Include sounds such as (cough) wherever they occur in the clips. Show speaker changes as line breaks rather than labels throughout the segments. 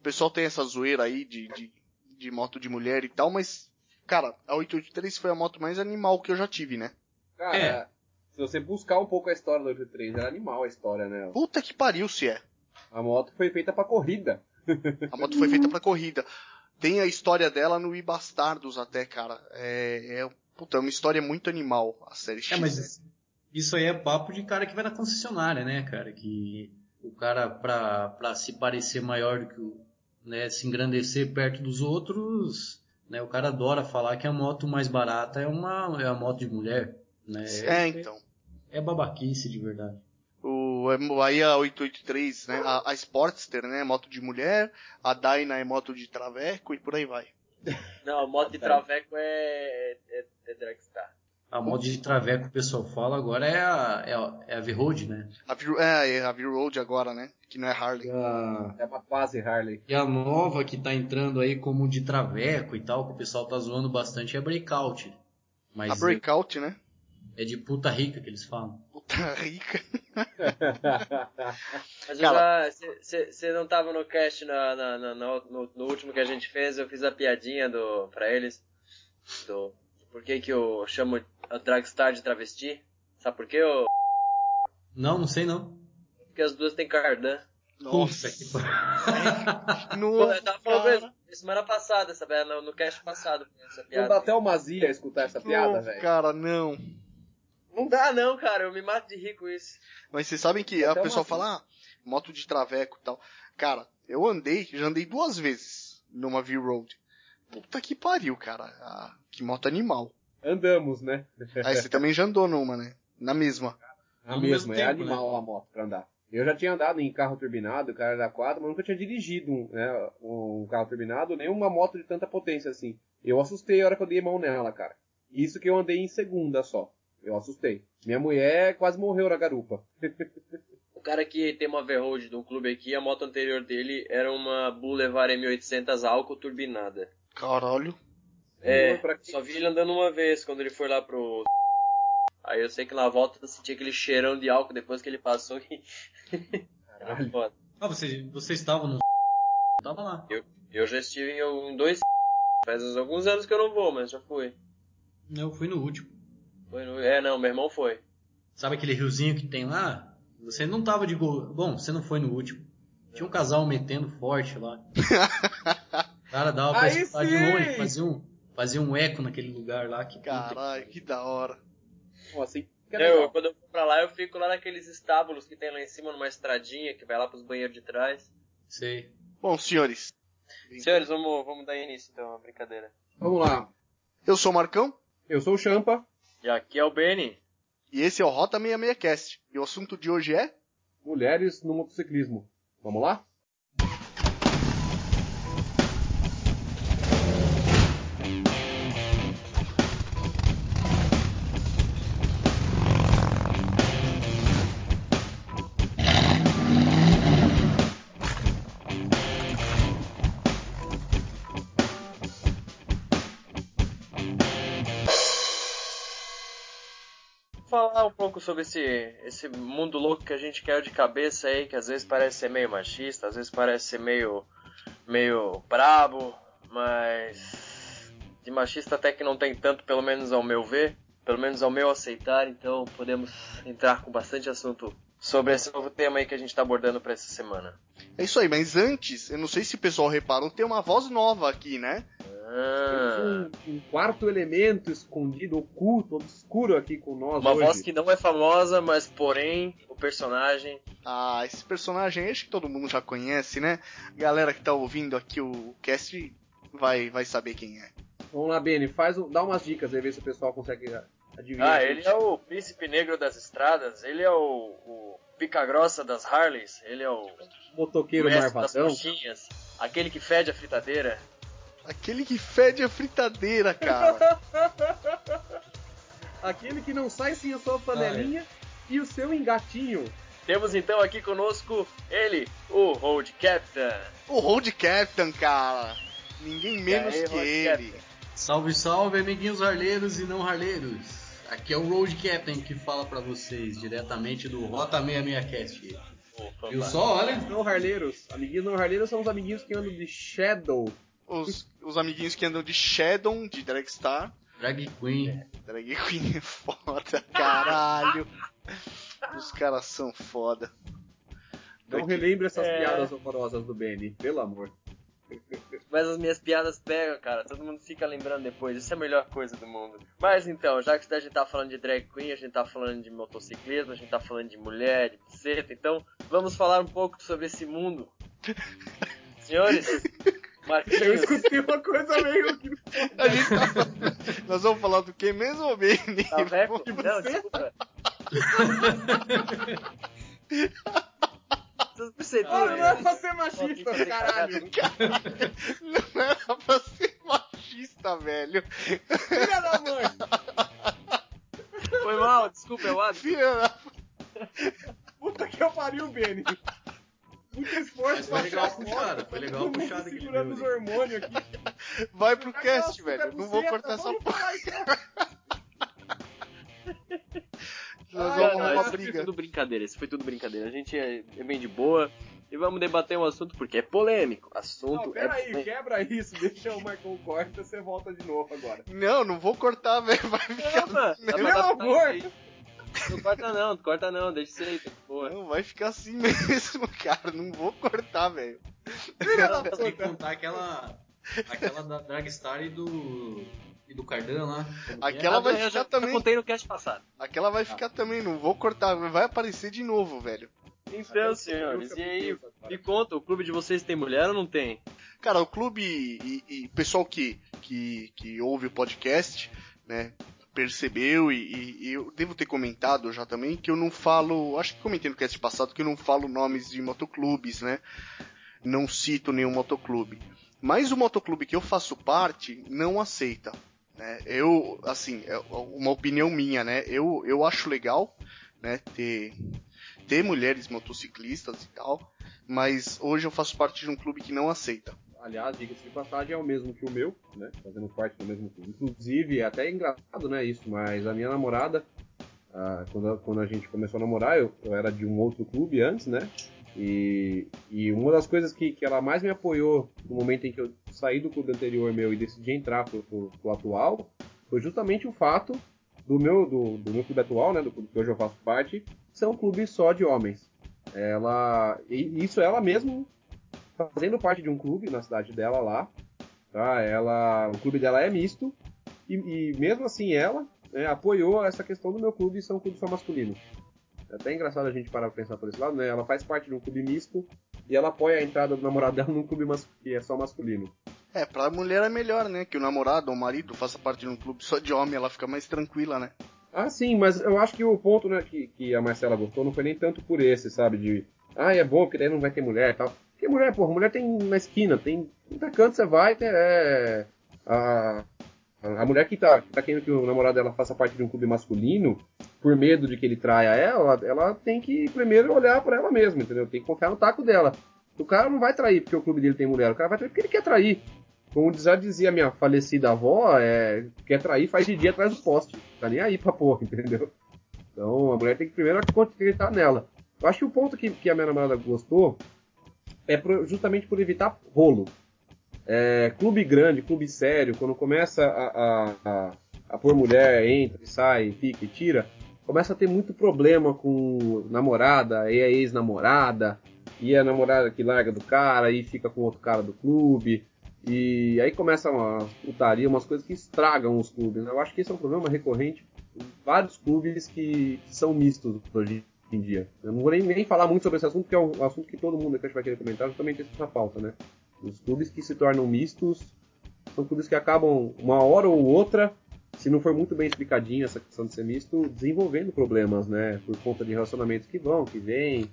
o pessoal tem essa zoeira aí de, de, de moto de mulher e tal, mas, cara, a 883 foi a moto mais animal que eu já tive, né?
Cara,
É.
se você buscar um pouco a história do 83, era animal a história, né?
Puta que pariu se é.
A moto foi feita pra corrida.
A moto foi feita pra corrida. Tem a história dela no I Bastardos até, cara. É, é, puta, é uma história muito animal, a série X.
É,
né?
mas isso aí é papo de cara que vai na concessionária, né, cara? Que o cara, pra, pra se parecer maior do que o. Né, se engrandecer perto dos outros, né? O cara adora falar que a moto mais barata é uma é a moto de mulher, né?
É, então.
É babaquice de verdade.
O, aí a 883, né? A, a Sportster, né? Moto de mulher. A Dyna é moto de traveco e por aí vai.
Não, moto de traveco é, é, é Dragstar.
A moto de traveco que o pessoal fala agora é a, é a, é a V-Road, né?
A V, é, é a V-Road agora, né? Que não é Harley.
A,
É uma quase Harley.
e a nova que tá entrando aí como de traveco e tal, que o pessoal tá zoando bastante, é a Breakout. Mas
A Breakout, né?
é de puta rica que eles falam.
Puta (laughs) rica.
Mas
Cara.
eu já. Você não tava no cast na, na- na- na- no, no último que a gente fez, eu fiz a piadinha do, pra eles. Do. Por que, que eu chamo a Dragstar de travesti? Sabe por quê? Eu,
Não, não sei não.
porque as duas têm cardan.
Nossa. (laughs) Nossa,
eu tava falando semana passada, sabe? No, no cast passado, essa
Não
piada.
dá até uma zia escutar essa piada,
Não,
velho.
Cara, não.
Não dá não, cara, eu me mato de rir com isso.
Mas vocês sabem que a pessoa fala, ah, moto de traveco e tal. Cara, eu andei, já andei duas vezes numa V-Road. Puta que pariu, cara. Ah, que moto animal.
Andamos, né?
Aí você também já andou numa, né? Na mesma.
A
Ao
mesma, é
tempo,
animal a moto pra andar. Eu já tinha andado em carro turbinado, cara da 4, mas nunca tinha dirigido um, né, um carro turbinado, nem uma moto de tanta potência assim. Eu assustei a hora que eu dei mão nela, cara. Isso que eu andei em segunda só. Eu assustei. Minha mulher quase morreu na garupa. (laughs)
O cara que tem uma V-Road de um clube aqui, a moto anterior dele era uma Boulevard M800 álcool turbinada.
Caralho.
É, só vi ele andando uma vez quando ele foi lá pro. (laughs) Aí eu sei que na volta eu senti aquele cheirão de álcool depois que ele passou e. (laughs)
Caralho.
Foda.
Ah, você, você estava no. (laughs) Tava lá.
Eu já estive em, em dois. Faz alguns anos que eu não vou, mas já fui.
Eu fui no último.
Foi no- É, não, meu irmão foi.
Sabe aquele riozinho que tem lá? Você não tava de gol. Bom, você não foi no último. Tinha um casal metendo forte lá. Cara, dava pra
Aí
escutar de longe, fazia um, fazia um eco naquele lugar lá. Que
Caralho, que da hora.
Bom, assim, que
Eu, quando eu vou pra lá, eu fico lá naqueles estábulos que tem lá em cima, numa estradinha que vai lá pros banheiros de trás.
Sei.
Bom, senhores.
Senhores, vamos, vamos dar início então à brincadeira.
Vamos lá.
Eu sou o Marcão
Eu sou o Champa.
E aqui é o Benny.
e esse é o Rota 66 Cast. E o assunto de hoje é
Mulheres no motociclismo. Vamos lá?
Pouco sobre esse, esse mundo louco que a gente caiu de cabeça aí, que às vezes parece ser meio machista, às vezes parece ser meio, meio brabo, mas de machista até que não tem tanto, pelo menos ao meu ver, pelo menos ao meu aceitar, então podemos entrar com bastante assunto sobre esse novo tema aí que a gente está abordando para essa semana.
É isso aí, mas antes, eu não sei se o pessoal reparou, tem uma voz nova aqui, né?
Ah,
Um, um quarto elemento escondido, oculto, obscuro aqui com nós
uma
hoje.
voz que não é famosa, mas porém o personagem
Ah, esse personagem acho que todo mundo já conhece, né? Galera que tá ouvindo aqui o cast vai, vai saber quem é.
Vamos lá, Beni, faz, um- dá umas dicas aí, ver se o pessoal consegue adivinhar.
Ah, ele é o príncipe negro das estradas, ele é o, o pica grossa das Harleys, ele é o
motoqueiro marvadão.
coxinhas, aquele que fede a fritadeira.
Aquele que fede a fritadeira, cara. (laughs)
Aquele que não sai sem a sua panelinha e o seu engatinho.
Temos então aqui conosco ele, o Road Captain.
o Road Captain, cara. Ninguém menos
aí,
que
Road
ele.
Captain?
Salve, salve, amiguinhos harleiros e não harleiros. Aqui é o Road Captain que fala pra vocês diretamente do Rota 66 Cast. Eu só, olha.
Não harleiros. Amiguinhos não harleiros são os amiguinhos que andam de Shadow.
Os, os amiguinhos que andam de Shadow, de Dragstar.
Drag Queen.
Drag Queen é foda, caralho. Os caras são foda.
Não relembre essas
É.
piadas horrorosas do Benny, pelo amor.
Mas as minhas piadas pegam, cara. Todo mundo fica lembrando depois. Isso é a melhor coisa do mundo. Mas então, já que a gente tá falando de drag queen, a gente tá falando de motociclismo, a gente tá falando de mulher, de buceta, então vamos falar um pouco sobre esse mundo. (laughs) Senhores,
Eu
Marquinhos,
escutei uma coisa meio que.
A gente tá Nós vamos falar do que mesmo, Benny?
Taveco?
de
Não,
buceta?
desculpa. Vocês perceberam?
Ah, não é
né?
pra ser machista, caralho.
Não era pra ser machista, velho.
Filha da mãe.
Foi mal, desculpa, é o Adam.
Filha da...
Puta que eu pariu, Benny. Muito esforço
foi
pra
legal
achar a
puxado,
foto.
foi legal puxado que ele
segurando os hormônios aqui. (laughs)
Vai pro
Aquela
cast, velho. Não vou cortar essa
então. (laughs)
Nós
Ai,
vamos
Não,
uma
foi
briga.
tudo brincadeira, isso foi tudo brincadeira. A gente é, é bem de boa e vamos debater um assunto porque é polêmico. Assunto
Não,
é
pera aí,
polêmico.
quebra isso, deixa o Marcão corta, você volta de novo agora.
Não, não vou cortar, velho. Vai ficar.
Não, pra
Meu
Não corta não, não corta não, deixa isso aí, tá boa.
Não, vai ficar assim (laughs) mesmo, cara. Não vou cortar, velho.
Tem que contar aquela. Aquela da Dragstar e do. E do Cardan lá. é?
Aquela
Ah,
vai
eu
ficar
já,
também.
Já contei no cast passado.
Aquela vai ficar também, não vou cortar. Vai aparecer de novo, velho.
Então, senhores, e aí, me conta, o clube de vocês tem mulher ou não tem?
Cara, o clube e, e pessoal que, que, que ouve o podcast, né, percebeu e, e- eu devo ter comentado já também que eu não falo, acho que comentei no cast passado que eu não falo nomes de motoclubes, né? Não cito nenhum motoclube. Mas o motoclube que eu faço parte não aceita, né? Eu, assim, é uma opinião minha, né? Eu, eu acho legal, né, ter ter mulheres motociclistas e tal, mas hoje eu faço parte de um clube que não aceita.
Aliás, diga-se de passagem, é o mesmo que o meu, né? Fazendo parte do mesmo clube. Inclusive, é até engraçado, né, isso, mas a minha namorada, ah, quando, quando a gente começou a namorar, eu, eu era de um outro clube antes, né? E, e uma das coisas que, que ela mais me apoiou no momento em que eu saí do clube anterior meu e decidi entrar pro, pro, pro atual, foi justamente o fato do meu, do, do meu clube atual, né? Do clube que hoje eu faço parte, ser um clube só de homens. Ela. E isso ela mesmo fazendo parte de um clube na cidade dela lá, tá? Ela, o clube dela é misto e, e mesmo assim ela né, apoiou essa questão do meu clube ser um clube só masculino. É até engraçado a gente parar pra pensar por esse lado, né? Ela faz parte de um clube misto e ela apoia a entrada do namorado dela num clube que é só masculino.
É, pra mulher é melhor, né? Que o namorado ou o marido faça parte de um clube só de homem, ela fica mais tranquila, né?
Ah, sim, mas eu acho que o ponto né, que, que a Marcela gostou não foi nem tanto por esse, sabe? De, ah, é bom porque daí não vai ter mulher e tal. Porque mulher, porra, mulher tem na esquina, tem. Qualquer canto você vai, é. A, a mulher que tá, que tá querendo que o namorado dela faça parte de um clube masculino, por medo de que ele traia ela, ela tem que primeiro olhar pra ela mesma, entendeu? Tem que confiar no taco dela. O cara não vai trair porque o clube dele tem mulher, o cara vai trair porque ele quer trair. Como já dizia minha falecida avó, é, quer trair, faz de dia atrás do poste. Tá nem aí pra porra, (laughs) entendeu? Então a mulher tem que primeiro acreditar nela. Eu acho que o ponto que, que a minha namorada gostou é justamente por evitar rolo. É, clube grande, clube sério, quando começa a, a, a, a pôr mulher, entra sai, fica e tira, começa a ter muito problema com namorada, e a ex-namorada, e a namorada que larga do cara e fica com outro cara do clube. E aí começa uma putaria, umas coisas que estragam os clubes. né? Eu acho que esse é um problema recorrente em vários clubes que são mistos hoje em dia. Eu não vou nem, nem falar muito sobre esse assunto, porque é um assunto que todo mundo aqui vai querer comentar, justamente essa pauta, né? Os clubes que se tornam mistos são clubes que acabam, uma hora ou outra, se não for muito bem explicadinho essa questão de ser misto, desenvolvendo problemas, né? Por conta de relacionamentos que vão, que vêm,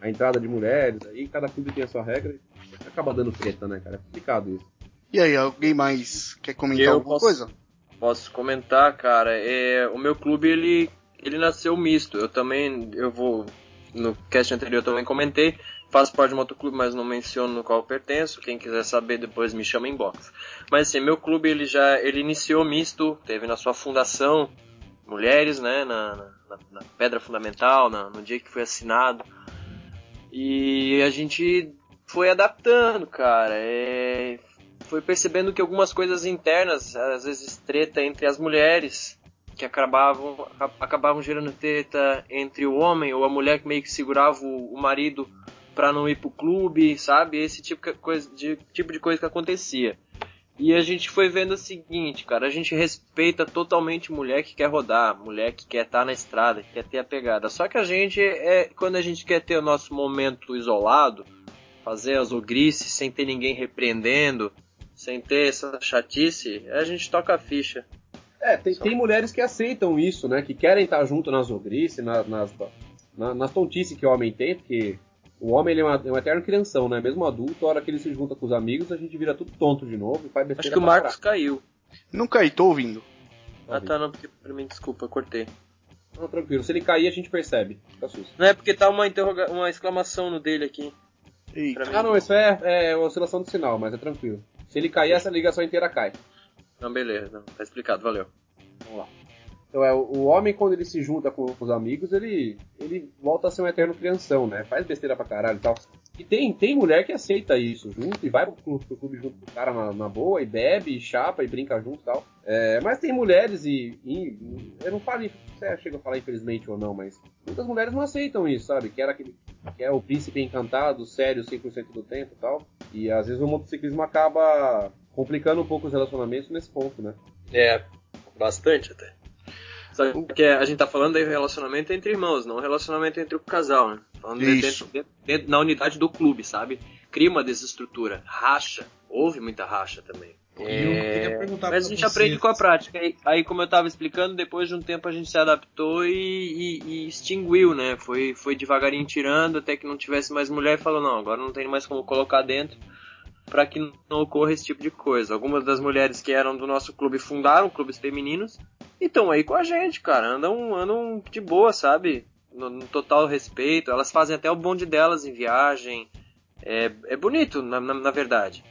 a entrada de mulheres, aí cada clube tem a sua regra e acaba dando treta, né, cara? É complicado isso.
E aí, alguém mais quer comentar
Eu
alguma
posso-
coisa?
Posso comentar, cara. É, o meu clube ele ele nasceu misto. Eu também eu vou no cast anterior eu também comentei. Faço parte de um motoclube, mas não menciono no qual pertenço. Quem quiser saber depois me chama em box. Mas assim, meu clube ele já ele iniciou misto, teve na sua fundação mulheres, né, na, na- na pedra fundamental, na- no dia que foi assinado. E a gente foi adaptando, cara. É... Foi percebendo que algumas coisas internas, às vezes treta entre as mulheres, que acabavam, acabavam gerando treta entre o homem ou a mulher que meio que segurava o, o marido para não ir pro clube, sabe? Esse tipo de, coisa, de, tipo de coisa que acontecia. E a gente foi vendo o seguinte, cara, a gente respeita totalmente mulher que quer rodar, mulher que quer estar tá na estrada, que quer ter a pegada. Só que a gente é quando a gente quer ter o nosso momento isolado, fazer as ogrices sem ter ninguém repreendendo, sem ter essa chatice, a gente toca a ficha.
É, tem, tem mulheres que aceitam isso, né? Que querem estar junto nas ogrices, nas, nas, nas tontices que o homem tem, porque o homem ele é, uma, é um eterno crianção, né? Mesmo adulto, a hora que ele se junta com os amigos, a gente vira tudo tonto de novo e faz besteira.
Acho que o Marcos caiu.
Não caí, tô ouvindo.
Ah tá, não, porque pra mim, desculpa, cortei.
Não, tranquilo. Se ele cair, a gente percebe. Fica susto.
Não é porque tá uma, interroga uma exclamação no dele aqui.
Ah, não, isso é, é oscilação do sinal, mas é tranquilo. Se ele cair, essa ligação inteira cai.
Não, beleza. Tá explicado, valeu.
Vamos lá. Então é, o homem quando ele se junta com os amigos, ele, ele volta a ser um eterno crianção, né? Faz besteira pra caralho e tal. E tem, tem mulher que aceita isso junto e vai pro, pro clube junto com o cara na, na, boa e bebe, e chapa e brinca junto e tal. É, mas tem mulheres e, e, Eu não falo, se chega a falar infelizmente ou não, mas muitas mulheres não aceitam isso, sabe? Que era aquele. Que é o príncipe encantado, sério 100% do tempo e tal. E às vezes o motociclismo acaba complicando um pouco os relacionamentos nesse ponto, né?
É, bastante até. Só que a gente tá falando aí relacionamento entre irmãos, não relacionamento entre o casal, né? Falando
Isso.
Dentro, dentro, dentro, na unidade do clube, sabe? Cria uma desestrutura. Racha. Houve muita racha também. É... Mas a gente aprende com a prática. Aí, aí, como eu tava explicando, depois de um tempo a gente se adaptou e, e, e, extinguiu, né? Foi, foi devagarinho tirando até que não tivesse mais mulher e falou: não, agora não tem mais como colocar dentro para que não ocorra esse tipo de coisa. Algumas das mulheres que eram do nosso clube fundaram clubes femininos e estão aí com a gente, cara. Andam, andam de boa, sabe? No, no, total respeito. Elas fazem até o bonde delas em viagem. É, é bonito, na, na, na, verdade.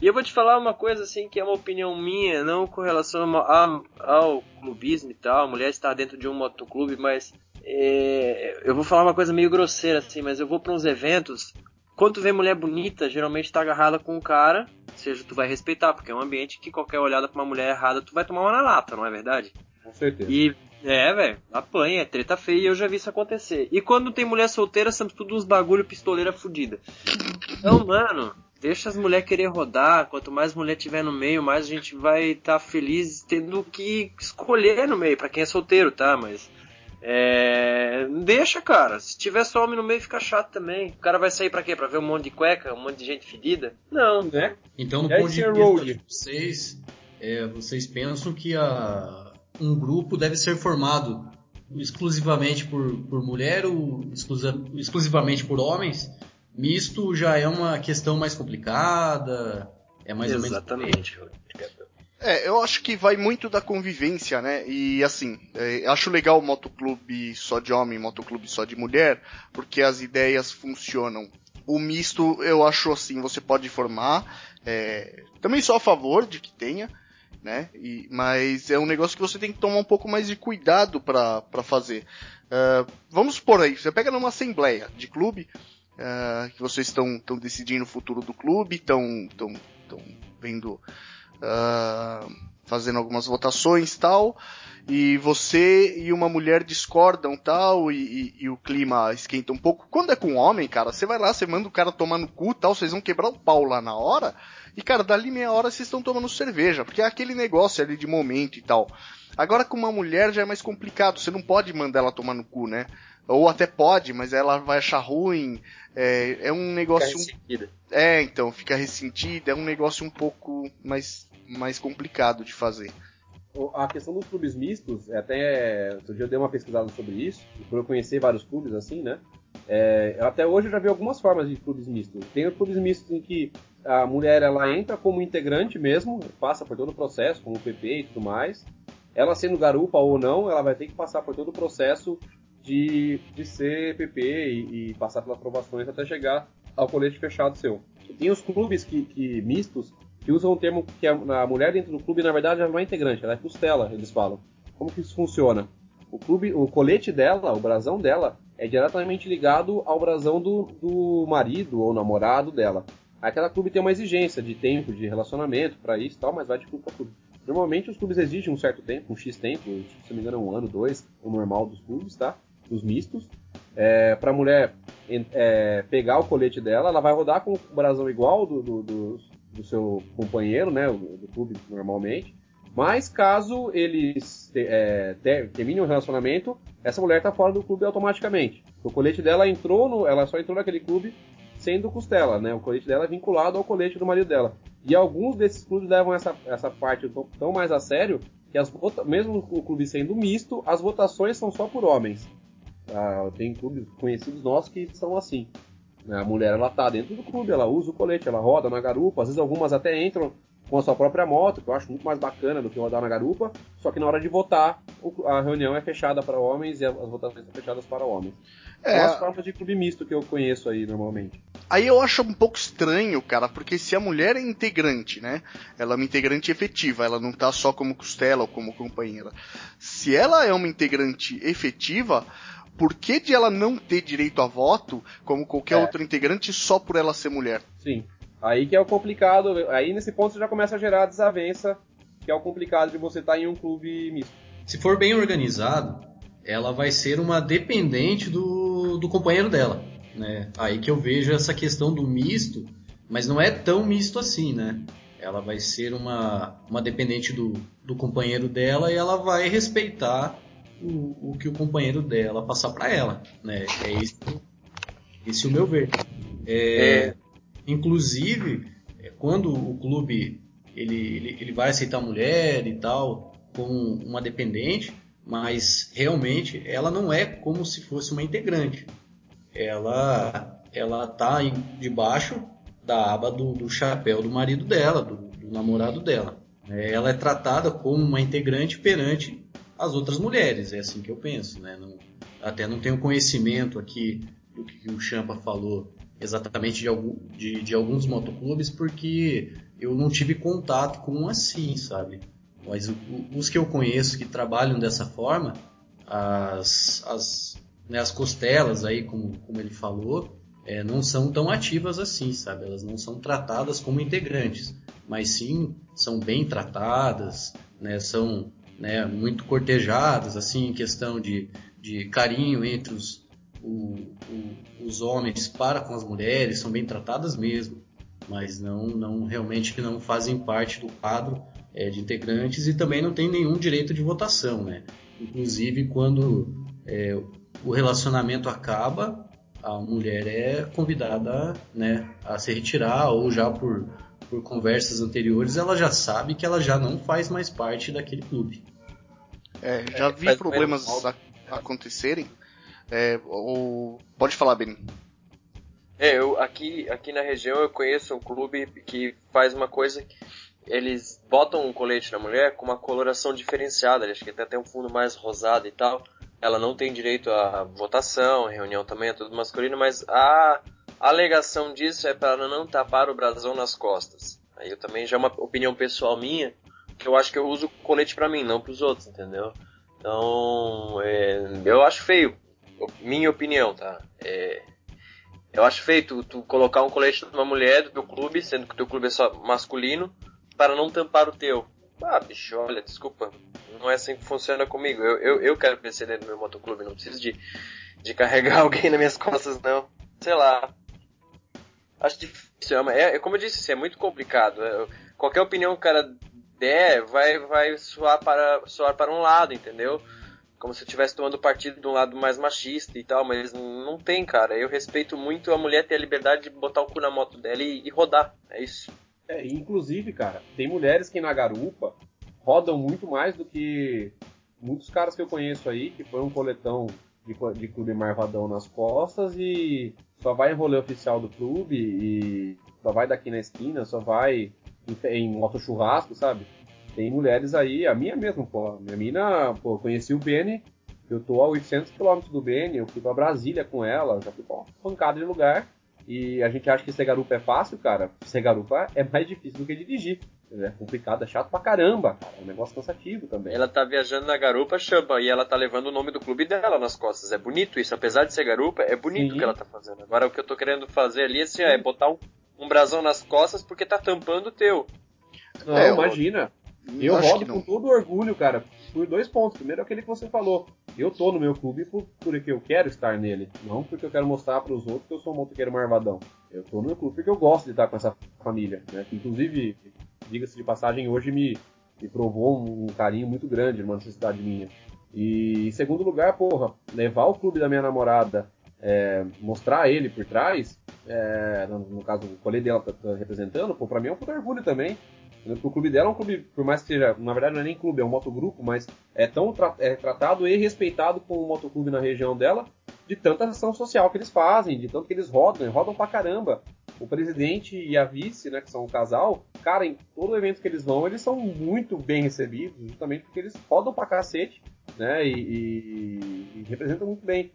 E eu vou te falar uma coisa assim que é uma opinião minha, não com relação ao, ao clubismo e tal. A mulher está dentro de um motoclube, mas é, eu vou falar uma coisa meio grosseira assim, mas eu vou para uns eventos quando tu vê mulher bonita, geralmente tá agarrada com um cara, ou seja, tu vai respeitar, porque é um ambiente que qualquer olhada pra uma mulher errada, tu vai tomar uma na lata, não é verdade?
Com certeza.
E, é, velho, apanha, é treta feia e eu já vi isso acontecer. E quando tem mulher solteira, somos tudo uns bagulho pistoleira fudida. Então, mano, deixa as mulheres querer rodar. Quanto mais mulher tiver no meio, mais a gente vai estar tá feliz tendo que escolher no meio, para quem é solteiro, tá? Mas é... Deixa, cara. Se tiver só homem no meio, fica chato também. O cara vai sair pra quê? Pra ver um monte de cueca, um monte de gente fedida? Não. Né?
Então, no ponto de vista de vocês, é, vocês pensam que a, um grupo deve ser formado exclusivamente por, por mulher ou exclusivamente por homens? Misto já é uma questão mais complicada? É mais
Exatamente.
ou menos.
É, eu acho que vai muito da convivência, né? E assim, é, acho legal o motoclube só de homem, motoclube só de mulher, porque as ideias funcionam. O misto, eu acho assim, você pode formar. É, também sou a favor de que tenha, né? E, mas é um negócio que você tem que tomar um pouco mais de cuidado para fazer. Uh, vamos supor aí, você pega numa assembleia de clube, uh, que vocês estão decidindo o futuro do clube, estão vendo uh, fazendo algumas votações tal, e você e uma mulher discordam tal, e, e, e, o clima esquenta um pouco. Quando é com um homem, cara, você vai lá, você manda o cara tomar no cu tal, vocês vão quebrar o pau lá na hora, e cara, dali meia hora vocês estão tomando cerveja, porque é aquele negócio ali de momento e tal. Agora com uma mulher já é mais complicado, você não pode mandar ela tomar no cu, né? Ou até pode, mas ela vai achar ruim. É, é um negócio.
Fica
é, então, fica ressentida. É um negócio um pouco mais mais complicado de fazer.
A questão dos clubes mistos, é até outro dia eu dei uma pesquisada sobre isso, por eu conhecer vários clubes assim, né? É, até hoje eu já vi algumas formas de clubes mistos. Tem os clubes mistos em que a mulher ela entra como integrante mesmo, passa por todo o processo, como o PP e tudo mais. Ela sendo garupa ou não, ela vai ter que passar por todo o processo de, de ser PP e, e passar pelas aprovações até chegar ao colete fechado seu. tem os clubes que, que mistos que usam um termo que a, a mulher dentro do clube, na verdade, ela não é integrante, ela é costela, eles falam. Como que isso funciona? O clube, o colete dela, o brasão dela, é diretamente ligado ao brasão do, do marido ou namorado dela. Aquela clube tem uma exigência de tempo de relacionamento para isso e tal, mas vai de clube para clube. Normalmente os clubes exigem um certo tempo, um X tempo, se não me engano, um ano, dois, o normal dos clubes, tá? Dos mistos. É, para a mulher é, pegar o colete dela, ela vai rodar com o brasão igual do, do, do, do seu companheiro, né? Do clube normalmente. Mas caso eles é, terminem o relacionamento, essa mulher tá fora do clube automaticamente. O colete dela entrou no, ela só entrou naquele clube sendo costela, né? O colete dela é vinculado ao colete do marido dela. E alguns desses clubes levam essa, essa parte tão, tão mais a sério que as mesmo o clube sendo misto, as votações são só por homens. Ah, tem clubes conhecidos nossos que são assim. A mulher ela tá dentro do clube, ela usa o colete, ela roda na garupa, às vezes algumas até entram com a sua própria moto, que eu acho muito mais bacana do que rodar na garupa, só que na hora de votar, a reunião é fechada para homens e as votações são fechadas para homens. É. São as formas de clube misto que eu conheço aí normalmente.
Aí eu acho um pouco estranho, cara, porque se a mulher é integrante, né? Ela é uma integrante efetiva, ela não tá só como costela ou como companheira. Se ela é uma integrante efetiva, por que de ela não ter direito a voto, como qualquer é. outro integrante, só por ela ser mulher?
Sim. Aí que é o complicado, aí nesse ponto você já começa a gerar a desavença, que é o complicado de você estar tá em um clube misto.
Se for bem organizado, ela vai ser uma dependente do, do companheiro dela. Né? Aí que eu vejo essa questão do misto, mas não é tão misto assim, né? Ela vai ser uma, uma dependente do, do companheiro dela e ela vai respeitar o, o que o companheiro dela passar para ela, né? É esse, esse é o meu ver. É, é. Inclusive, é, quando o clube ele, ele, ele vai aceitar a mulher e tal como uma dependente, mas realmente ela não é como se fosse uma integrante. Ela ela tá debaixo da aba do, do chapéu do marido dela, do, do namorado dela. É, ela é tratada como uma integrante perante as outras mulheres, é assim que eu penso, né? Não, até não tenho conhecimento aqui do que o Champa falou exatamente de, algum, de, de alguns motoclubes, porque eu não tive contato com um assim, sabe? Mas o, os que eu conheço que trabalham dessa forma, as, as, né, as costelas aí, como, como ele falou, é, não são tão ativas assim, sabe? Elas não são tratadas como integrantes, mas sim são bem tratadas, né? São né, muito cortejadas, assim, em questão de, de carinho entre os, o, o, os homens para com as mulheres, são bem tratadas mesmo, mas não, não realmente que não fazem parte do quadro é, de integrantes e também não tem nenhum direito de votação, né? Inclusive quando é, o relacionamento acaba, a mulher é convidada né, a se retirar ou já por, por conversas anteriores ela já sabe que ela já não faz mais parte daquele clube.
É, já vi problemas acontecerem é, ou... Pode falar, Beni.
É, eu aqui, aqui na região eu conheço um clube que faz uma coisa eles botam um colete na mulher com uma coloração diferenciada, acho que até tem um fundo mais rosado e tal. Ela não tem direito à votação, reunião também é tudo masculino, mas a alegação disso é para não tapar o brasão nas costas. Aí eu também já é uma opinião pessoal minha, que eu acho que eu uso colete para mim, não para os outros, entendeu? Então, é, eu acho feio minha opinião, tá? É, eu acho feito tu, colocar um colete numa mulher do teu clube, sendo que o teu clube é só masculino, para não tampar o teu. Ah, bicho, olha, desculpa, não é assim que funciona comigo. Eu, eu, eu quero crescer dentro do meu motoclube, não preciso de, de carregar (laughs) alguém nas minhas costas, não. Sei lá. Acho difícil. É, é como eu disse, é muito complicado. É, qualquer opinião que o cara der vai, vai soar, para, soar para um lado, entendeu? como se eu estivesse tomando partido de um lado mais machista e tal, mas não tem, cara. Eu respeito muito a mulher ter a liberdade de botar o cu na moto dela e, e rodar. É isso.
É, inclusive, cara, tem mulheres que na garupa rodam muito mais do que muitos caras que eu conheço aí, que foi um coletão de, de clube marvadão nas costas e só vai em rolê oficial do clube e só vai daqui na esquina, só vai em, em moto churrasco, sabe? Tem mulheres aí, a minha mesmo, pô. Minha mina, pô, conheci o Beni, eu tô a 800 km do Beni, eu fui pra Brasília com ela, já fui pra uma pancada de lugar. E a gente acha que ser garupa é fácil, cara. Ser garupa é mais difícil do que dirigir. É complicado, é chato pra caramba, cara. É um negócio cansativo também.
Ela tá viajando na garupa, chama, e ela tá levando o nome do clube dela nas costas. É bonito isso, apesar de ser garupa, é bonito o que ela tá fazendo. Agora o que eu tô querendo fazer ali assim, é botar um, um brasão nas costas porque tá tampando o teu.
Não, é, imagina. Eu rodo com todo orgulho, cara, por dois pontos. Primeiro, aquele que você falou. Eu tô no meu clube por, porque eu quero estar nele, não porque eu quero mostrar para os outros que eu sou um motoqueiro marvadão. Eu tô no meu clube porque eu gosto de estar com essa família, né? Que, inclusive, diga-se de passagem, hoje me, me provou um, um, carinho muito grande, uma necessidade minha. E em segundo lugar, porra, levar o clube da minha namorada, é, mostrar ele por trás, é, no, no, caso, o colete dela tá, tá representando, pô, pra mim é um puto orgulho também. O clube dela é um clube, por mais que seja, na verdade não é nem clube, é um motogrupo, mas é tão tra é tratado e respeitado como um motoclube na região dela, de tanta ação social que eles fazem, de tanto que eles rodam, rodam pra caramba o presidente e a vice, né, que são um casal, cara, em todo evento que eles vão, eles são muito bem recebidos, justamente porque eles rodam pra cacete, né, e, e, e representam muito bem.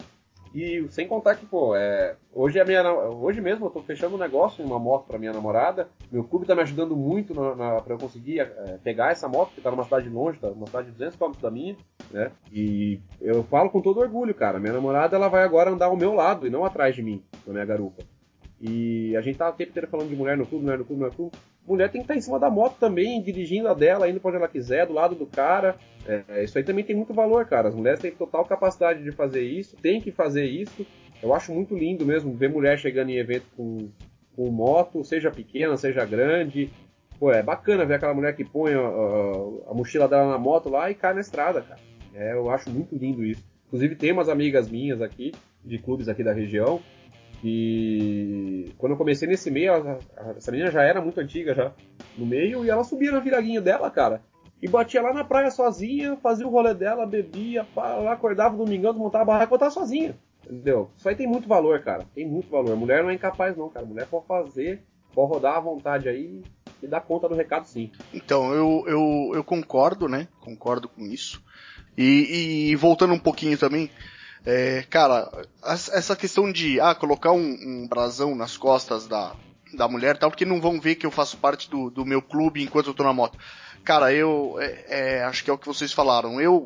E sem contar que, pô, é, hoje, a minha, hoje mesmo eu tô fechando um negócio em uma moto para minha namorada. Meu clube tá me ajudando muito na, na, pra eu conseguir é, pegar essa moto, que tá numa cidade longe, tá numa cidade de 200 km da minha, né? E eu falo com todo orgulho, cara. Minha namorada, ela vai agora andar ao meu lado e não atrás de mim, na minha garupa. E a gente tava o tempo inteiro falando de mulher no clube, mulher no clube, mulher no clube. Mulher tem que estar em cima da moto também, dirigindo a dela, indo pra onde ela quiser, do lado do cara. É, isso aí também tem muito valor, cara. As mulheres têm total capacidade de fazer isso, tem que fazer isso. Eu acho muito lindo mesmo ver mulher chegando em evento com, com moto, seja pequena, seja grande. Pô, é bacana ver aquela mulher que põe a, a, a mochila dela na moto lá e cai na estrada, cara. É, eu acho muito lindo isso. Inclusive tem umas amigas minhas aqui, de clubes aqui da região, e quando eu comecei nesse meio, ela, essa menina já era muito antiga já no meio, e ela subia na viraguinha dela, cara. E batia lá na praia sozinha, fazia o rolê dela, bebia, lá acordava domingão, montava a barraca voltava sozinha. Entendeu? Isso aí tem muito valor, cara. Tem muito valor. Mulher não é incapaz, não, cara. Mulher pode fazer, pode rodar à vontade aí e dar conta do recado, sim.
Então, eu, eu, eu concordo, né? Concordo com isso. E, e voltando um pouquinho também, é, cara, essa questão de ah, colocar um, um, brasão nas costas da, da mulher tal, porque não vão ver que eu faço parte do, do meu clube enquanto eu tô na moto. Cara, eu é, é, acho que é o que vocês falaram. Eu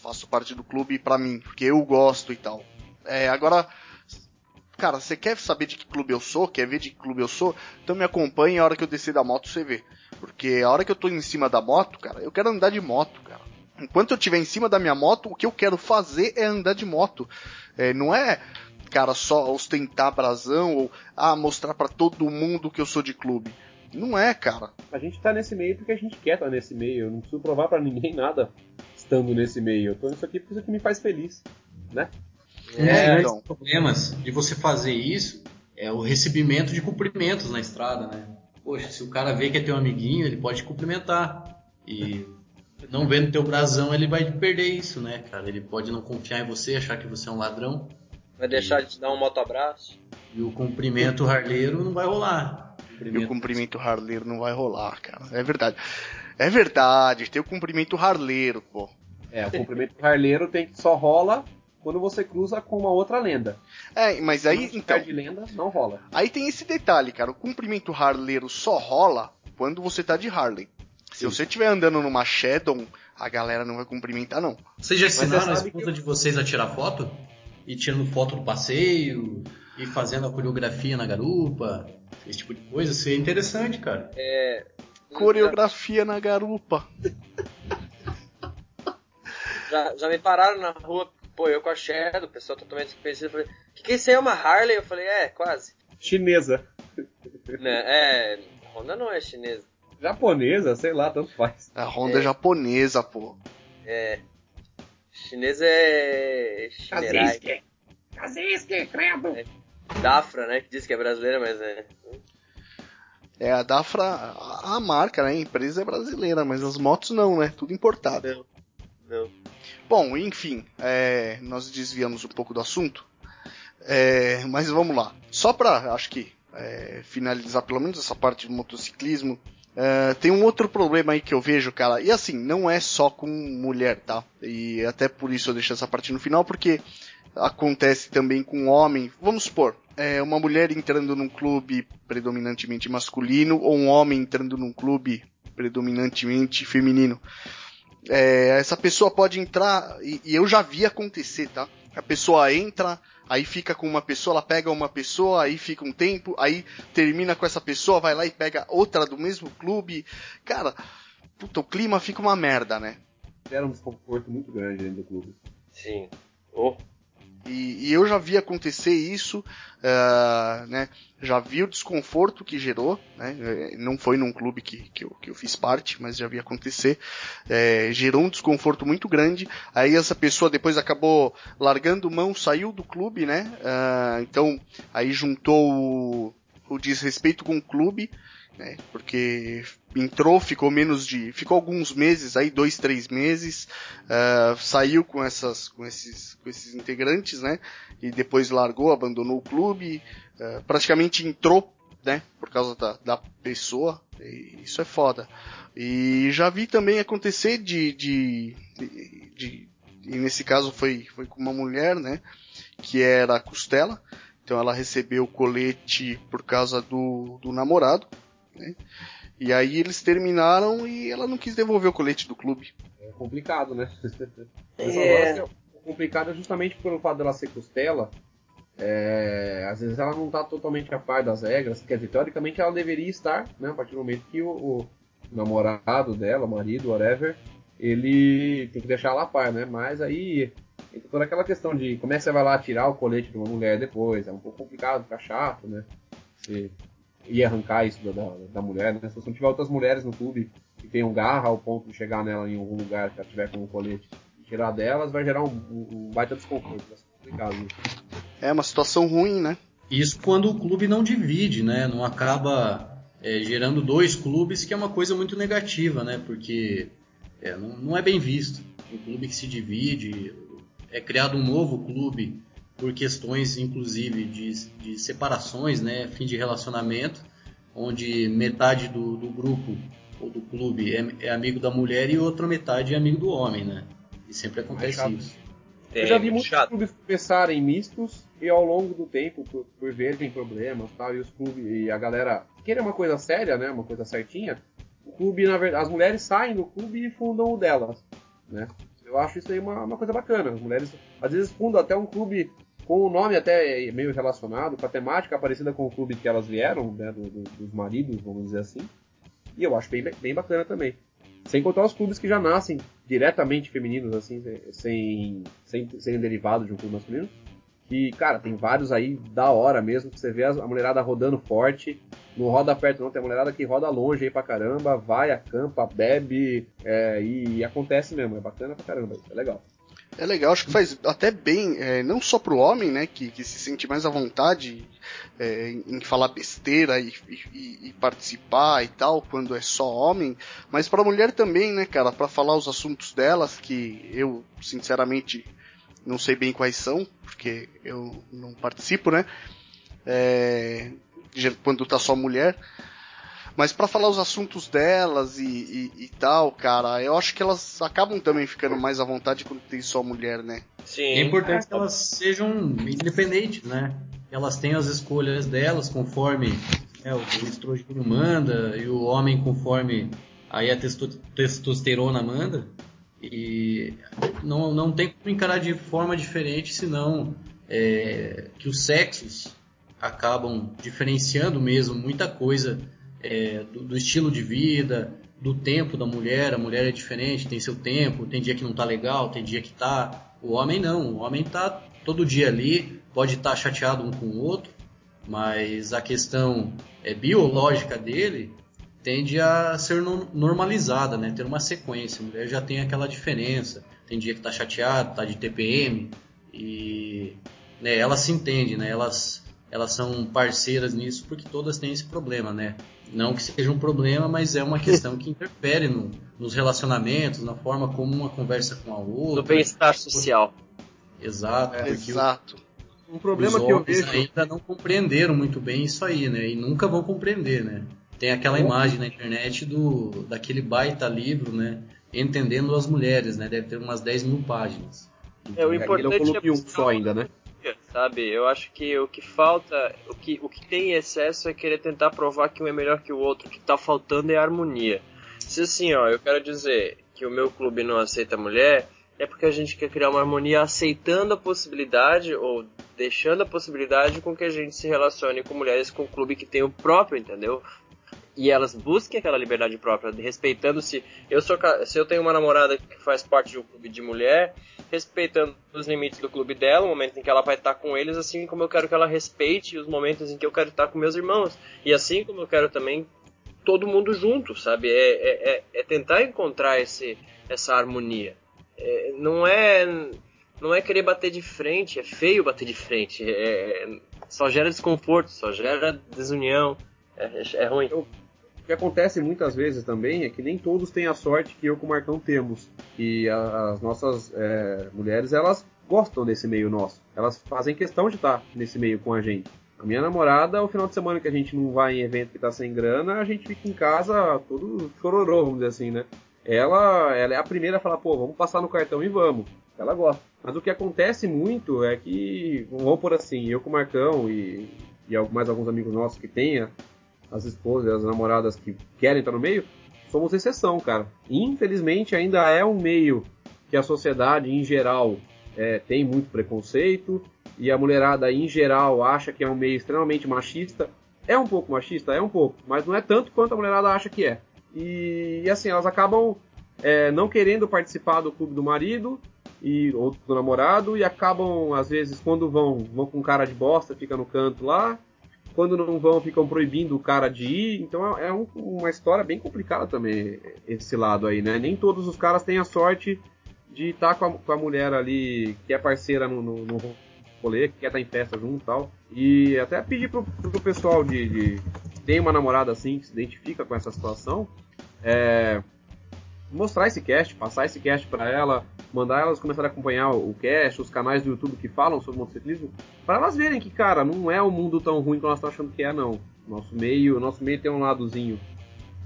faço parte do clube para mim, porque eu gosto e tal. É, agora, cara, você quer saber de que clube eu sou? Quer ver de que clube eu sou? Então me acompanhe a hora que eu descer da moto você vê. Porque a hora que eu tô em cima da moto, cara, eu quero andar de moto, cara. Enquanto eu estiver em cima da minha moto, o que eu quero fazer é andar de moto. É, não é, cara, só ostentar brasão ou ah, mostrar para todo mundo que eu sou de clube. Não é, cara.
A gente tá nesse meio porque a gente quer estar tá nesse meio. Eu não preciso provar para ninguém nada estando nesse meio. Eu tô nisso aqui porque isso aqui me faz feliz, né?
Um é, então. dos problemas de você fazer isso é o recebimento de cumprimentos na estrada, né? Poxa, se o cara vê que é teu amiguinho, ele pode cumprimentar. E não vendo teu brasão, ele vai perder isso, né, cara? Ele pode não confiar em você, achar que você é um ladrão.
Vai deixar e... de te dar um motoabraço.
E o cumprimento harleiro não vai rolar.
E o cumprimento harleiro não vai rolar, cara. É verdade. É verdade, tem o cumprimento harleiro, pô.
É, o cumprimento harleiro tem que só rola quando você cruza com uma outra lenda.
É, mas aí então
de lenda não rola.
Aí tem esse detalhe, cara. O cumprimento harleiro só rola quando você tá de Harley. Se você estiver andando numa Shadow, a galera não vai cumprimentar, não.
Vocês já ensinaram a esposa que... de vocês a tirar foto? E tirando foto do passeio, e fazendo a coreografia na garupa, esse tipo de coisa, seria interessante, cara.
É. (laughs)
Coreografia na garupa. (laughs)
Já, já me pararam na rua, pô, eu com a Shadow, o pessoal totalmente desconhecido, falei, que que isso aí é uma Harley? Eu falei, é, quase.
Chinesa. (laughs)
Né, é, Honda não é chinesa
japonesa, sei lá, tanto faz.
A Honda é, é japonesa, pô.
É. Chinesa é.
Kazinski. Kazinski, credo.
É. Dafra, né? Que diz que é brasileira, mas é.
É, a Dafra, a, a marca, né? A empresa é brasileira, mas as motos não, né? Tudo importado.
Não. Não.
Bom, enfim, é, nós desviamos um pouco do assunto. É, mas vamos lá. Só pra, acho que, é, finalizar pelo menos essa parte do motociclismo, Uh, tem um outro problema aí que eu vejo, cara, e assim, não é só com mulher, tá? E até por isso eu deixo essa parte no final, porque acontece também com homem. Vamos supor, é, uma mulher entrando num clube predominantemente masculino, ou um homem entrando num clube predominantemente feminino. É, essa pessoa pode entrar, e, e eu já vi acontecer, tá? A pessoa entra, aí fica com uma pessoa, ela pega uma pessoa, aí fica um tempo, aí termina com essa pessoa, vai lá e pega outra do mesmo clube. Cara, puta, o clima fica uma merda, né?
Era um desconforto muito grande dentro do clube.
Sim. Oh.
E, e, eu já vi acontecer isso, uh, né? Já vi o desconforto que gerou, né? Não foi num clube que, que, eu, que eu fiz parte, mas já vi acontecer. É, gerou um desconforto muito grande. Aí essa pessoa depois acabou largando mão, saiu do clube, né? Uh, então aí juntou o, o desrespeito com o clube né? Porque entrou, ficou menos de, ficou alguns meses aí, dois, três meses, uh, saiu com essas, com esses, com esses integrantes, né? E depois largou, abandonou o clube, uh, praticamente entrou, né? Por causa da, da pessoa, isso é foda. E já vi também acontecer de, de, de, de e nesse caso foi, foi com uma mulher, né? Que era costela. Então ela recebeu o colete por causa do, do namorado. Né? E aí eles terminaram e ela não quis devolver o colete do clube.
É complicado, né?
É.
O complicado é justamente pelo fato dela ser costela. É, às vezes ela não está totalmente a par das regras. Quer dizer, teoricamente ela deveria estar, né? A partir do momento que o, o namorado dela, o marido, whatever, ele tem que deixar ela a par, né? Mas aí entra toda aquela questão de como é que você vai lá tirar o colete de uma mulher depois. É um pouco complicado, fica chato, né? Você e arrancar isso da, da, da, mulher, né? Se você não tiver outras mulheres no clube que tenham garra ao ponto de chegar nela em algum lugar que ela tiver com um colete e tirar delas, vai gerar um, um, um baita desconforto. Vai ser complicado.
É uma situação ruim, né?
Isso quando o clube não divide, né? Não acaba é, gerando dois clubes, que é uma coisa muito negativa, né? Porque é, não, não é bem visto. Um clube que se divide, é criado um novo clube por questões, inclusive, de, de separações, né, fim de relacionamento, onde metade do, do grupo ou do clube é, é, amigo da mulher e outra metade é amigo do homem, né? E sempre acontece é isso.
Eu já vi muitos chato. clubes começarem mistos e ao longo do tempo, por, por verem problemas tal, e os clubes e a galera querer uma coisa séria, né, uma coisa certinha, o clube, na verdade, as mulheres saem do clube e fundam o delas, né? Eu acho isso aí uma, uma coisa bacana. As mulheres às vezes fundam até um clube com o nome até meio relacionado, com a temática parecida com o clube que elas vieram, né, do, do, dos maridos, vamos dizer assim. E eu acho bem, bem bacana também. Sem contar os clubes que já nascem diretamente femininos, assim, sem, sem serem derivados de um clube masculino. Que, cara, tem vários aí da hora mesmo, que você vê a mulherada rodando forte, não roda perto não, tem a mulherada que roda longe aí pra caramba, vai, acampa, bebe, é, e, e acontece mesmo, é bacana pra caramba, é legal.
É legal, acho que faz até bem, é, não só pro homem, né, que, que se sente mais à vontade é, em, falar besteira e, e, e, participar e tal, quando é só homem, mas pra mulher também, né, cara, para falar os assuntos delas, que eu, sinceramente, não sei bem quais são, porque eu não participo, né, é, quando tá só mulher, mas para falar os assuntos delas e, e, e, tal, cara, eu acho que elas acabam também ficando mais à vontade quando tem só mulher, né?
Sim. É importante que elas sejam independentes, né? Elas tenham as escolhas delas conforme é, o estrogênio manda e o homem conforme aí a testosterona manda. E não, não tem como encarar de forma diferente, senão é, que os sexos acabam diferenciando mesmo muita coisa é, do, do, estilo de vida, do tempo da mulher. A mulher é diferente, tem seu tempo, tem dia que não tá legal, tem dia que tá. O homem não, o homem tá todo dia ali, pode estar tá chateado um com o outro, mas a questão é, biológica dele tende a ser normalizada, né? Ter uma sequência. A mulher já tem aquela diferença. Tem dia que tá chateado, tá de TPM e né, elas se entendem, né? Elas elas são parceiras nisso porque todas têm esse problema, né? Não que seja um problema, mas é uma questão que interfere no, nos relacionamentos, na forma como uma conversa com a outra.
No bem-estar social.
Exato.
É, exato.
Um problema que eu vejo ainda não compreenderam muito bem isso aí, né? E nunca vão compreender, né? Tem aquela imagem na internet do daquele baita livro, né? Entendendo as mulheres, né? Deve ter umas 10 mil páginas.
É, o importante
é um só ainda, né?
Sabe? Eu acho que o que falta, o que, o que tem em excesso é querer tentar provar que um é melhor que o outro. O que tá faltando é harmonia. Se assim, ó, eu quero dizer que o meu clube não aceita mulher, é porque a gente quer criar uma harmonia aceitando a possibilidade ou deixando a possibilidade com que a gente se relacione com mulheres com um clube que tem o próprio, entendeu? E elas busquem aquela liberdade própria, respeitando se eu sou se eu tenho uma namorada que faz parte de um clube de mulher, respeitando os limites do clube dela, o momento em que ela vai estar com eles, assim como eu quero que ela respeite os momentos em que eu quero estar com meus irmãos. E assim como eu quero também todo mundo junto, sabe? É, é, é, é tentar encontrar esse, essa harmonia. É, não é não é querer bater de frente, é feio bater de frente. É, é só gera desconforto, só gera desunião. É, é ruim.
O que acontece muitas vezes também é que nem todos têm a sorte que eu com o Marcão temos. E as nossas é, mulheres, elas gostam desse meio nosso. Elas fazem questão de estar nesse meio com a gente. A minha namorada, o final de semana que a gente não vai em evento que tá sem grana, a gente fica em casa todo chororô, vamos dizer assim, né? Ela, ela é a primeira a falar, pô, vamos passar no cartão e vamos. Ela gosta. Mas o que acontece muito é que, vamos por assim, eu com o Marcão e, e mais alguns amigos nossos que tenha as esposas, as namoradas que querem estar no meio, somos exceção, cara. Infelizmente ainda é um meio que a sociedade em geral é, tem muito preconceito, e a mulherada em geral acha que é um meio extremamente machista. É um pouco machista, é um pouco, mas não é tanto quanto a mulherada acha que é. E, e assim, elas acabam é, não querendo participar do clube do marido e ou do namorado e acabam às vezes quando vão vão com cara de bosta, fica no canto lá. Quando não vão, ficam proibindo o cara de ir. Então é, é um, uma história bem complicada também esse lado aí, né? Nem todos os caras têm a sorte de estar com a, com a mulher ali que é parceira no, no, no rolê, que quer estar em festa junto e tal. E até pedir pro, pro pessoal de, de tem uma namorada assim que se identifica com essa situação, é, mostrar esse cast, passar esse cast para ela, mandar elas começarem a acompanhar o cast, os canais do YouTube que falam sobre motociclismo, para elas verem que, cara, não é um mundo tão ruim que elas estão achando que é, não. Nosso meio, nosso meio tem um ladozinho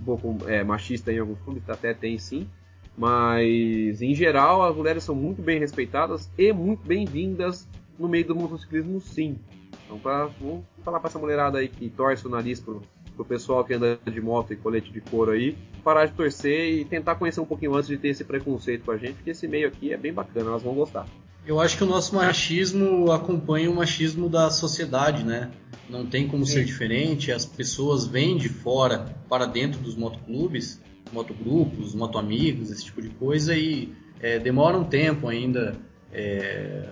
um pouco é, machista em alguns clubes, até tem sim, mas em geral as mulheres são muito bem respeitadas e muito bem-vindas no meio do motociclismo, sim. Então, pra, vou falar pra essa mulherada aí que torce o nariz pro, pro pessoal que anda de moto e colete de couro aí, parar de torcer e tentar conhecer um pouquinho antes de ter esse preconceito com a gente, porque esse meio aqui é bem bacana, elas vão gostar.
Eu acho que o nosso machismo acompanha o machismo da sociedade, né? Não tem como Sim. ser diferente, as pessoas vêm de fora para dentro dos motoclubes, motogrupos, motoamigos, esse tipo de coisa, e é, demora um tempo ainda é,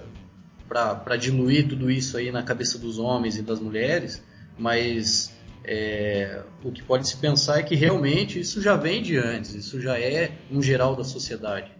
para diluir tudo isso aí na cabeça dos homens e das mulheres, mas é, o que pode se pensar é que realmente isso já vem de antes, isso já é um geral da sociedade.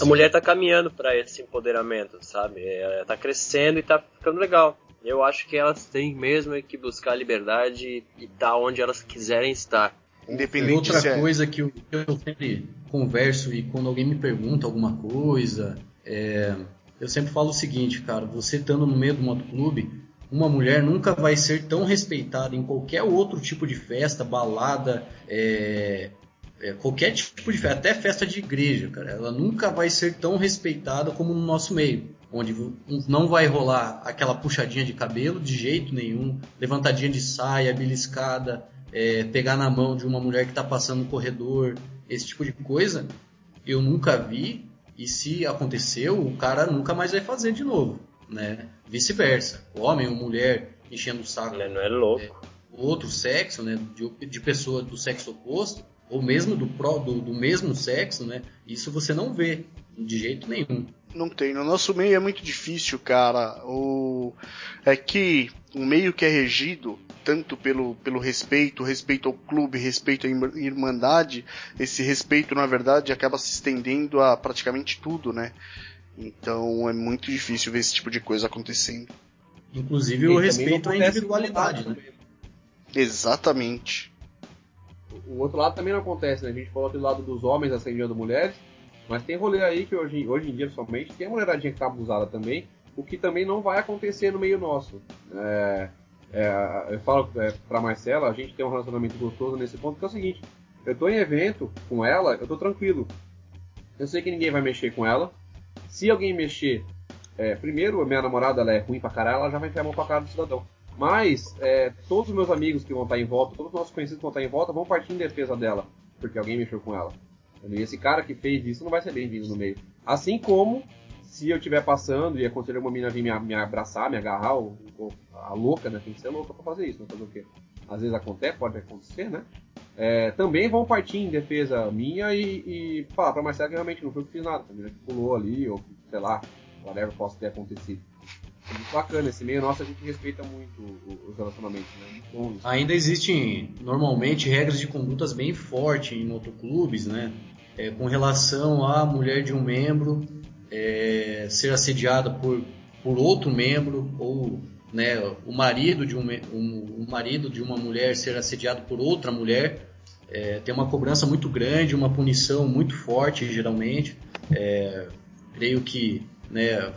A mulher está caminhando para esse empoderamento, sabe? Ela está crescendo e está ficando legal. Eu acho que elas têm mesmo que buscar a liberdade e estar tá onde elas quiserem estar.
Independente e outra é... coisa que eu, eu sempre converso e quando alguém me pergunta alguma coisa, é, eu sempre falo o seguinte, cara, você estando no meio do motoclube, uma mulher nunca vai ser tão respeitada em qualquer outro tipo de festa, balada, é, é, qualquer tipo de festa, até festa de igreja, cara. Ela nunca vai ser tão respeitada como no nosso meio, onde não vai rolar aquela puxadinha de cabelo de jeito nenhum, levantadinha de saia, beliscada, é, pegar na mão de uma mulher que está passando no corredor, esse tipo de coisa. Eu nunca vi e se aconteceu, o cara nunca mais vai fazer de novo, né? Vice-versa. Homem ou mulher enchendo o saco.
Não é louco. É,
outro sexo, né? De, de pessoa do sexo oposto, ou mesmo do, pro, do, do mesmo sexo, né? Isso você não vê de jeito nenhum.
Não tem. No nosso meio é muito difícil, cara. O... É que um meio que é regido tanto pelo, pelo respeito, respeito ao clube, respeito à irmandade, esse respeito, na verdade, acaba se estendendo a praticamente tudo, né? Então é muito difícil ver esse tipo de coisa acontecendo.
Inclusive o respeito à individualidade, né?
Exatamente.
O outro lado também não acontece, né? A gente falou do lado dos homens assediando mulheres, mas tem rolê aí que hoje, hoje em dia, somente, tem a mulheradinha que tá abusada também, o que também não vai acontecer no meio nosso. É, é, eu falo é, pra Marcela, a gente tem um relacionamento gostoso nesse ponto, que é o seguinte, eu tô em evento com ela, eu tô tranquilo. Eu sei que ninguém vai mexer com ela. Se alguém mexer, é, primeiro, minha namorada ela é ruim pra caralho, ela já vai enfiar a mão pra cara do cidadão. Mas é, todos os meus amigos que vão estar em volta, todos os nossos conhecidos que vão estar em volta, vão partir em defesa dela. porque alguém mexeu com ela. E esse cara que fez isso não vai ser bem-vindo no meio. Assim como se eu estiver passando e acontecer uma menina vir me, me abraçar, me agarrar, ou, ou, a louca, né? Tem que ser louca pra fazer isso, né? Fazer o quê? Às vezes acontece, pode acontecer, né? É, também vão partir em defesa minha e, e falar pra Marcelo que realmente não foi eu que fiz nada. Menina que pulou ali, ou sei lá, whatever possa ter acontecido. Muito bacana, esse meio nosso a gente respeita muito os relacionamentos, né? Bom,
Ainda existem normalmente regras de condutas bem fortes em motoclubes, né? É, com relação à mulher de um membro é, ser assediada por, por outro membro ou né, o marido de um, um, um, marido de uma mulher ser assediado por outra mulher é, tem uma cobrança muito grande, uma punição muito forte geralmente. É, creio que né,